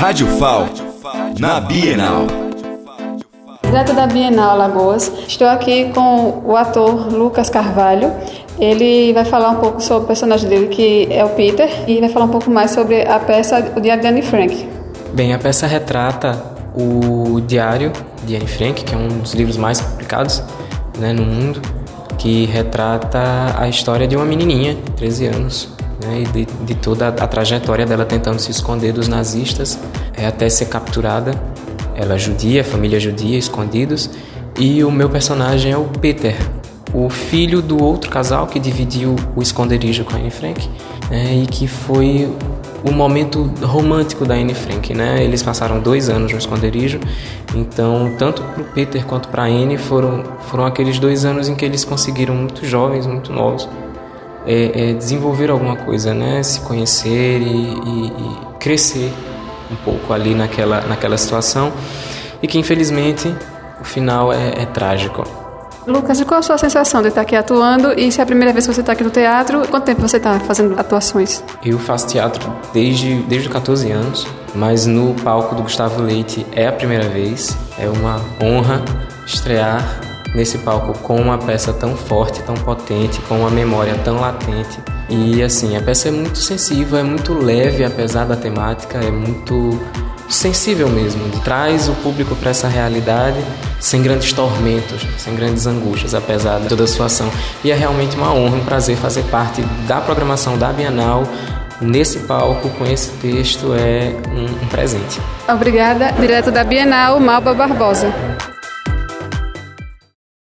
Rádio FAL, na Bienal. Direto da Bienal Alagoas, estou aqui com o ator Lucas Carvalho. Ele vai falar um pouco sobre o personagem dele, que é o Peter, e vai falar um pouco mais sobre a peça O Diário de Anne Frank. Bem, a peça retrata o diário de Anne Frank, que é um dos livros mais publicados né, no mundo, que retrata a história de uma menininha, 13 anos, né, e de, de, toda a, trajetória dela tentando se esconder dos nazistas é, até ser capturada. Ela é judia, família judia, escondidos. E o meu personagem é o Peter, o filho do outro casal que dividiu o esconderijo com a Anne Frank né, e que foi o momento romântico da Anne Frank, né? Eles passaram dois anos no esconderijo, então tanto para o Peter quanto para a Anne foram foram aqueles dois anos em que eles conseguiram muito jovens, muito novos, é, é, desenvolver alguma coisa, né? Se conhecer e, e, e, crescer um pouco ali naquela, naquela situação e que infelizmente o final é, é trágico. Lucas, e qual a sua sensação de estar aqui atuando e se é a primeira vez que você está aqui no teatro? Quanto tempo você está fazendo atuações? Eu faço teatro desde, desde os 14 anos, mas no palco do Gustavo Leite é a primeira vez. É uma honra estrear nesse palco com uma peça tão forte, tão potente, com uma memória tão latente. E assim, a peça é muito sensível, é muito leve, apesar da temática, é muito sensível mesmo, traz o público para essa realidade sem grandes tormentos, sem grandes angústias, apesar de toda a situação. E é realmente uma honra, um prazer fazer parte da programação da Bienal nesse palco com esse texto é um presente. Obrigada, direto da Bienal, Malba Barbosa.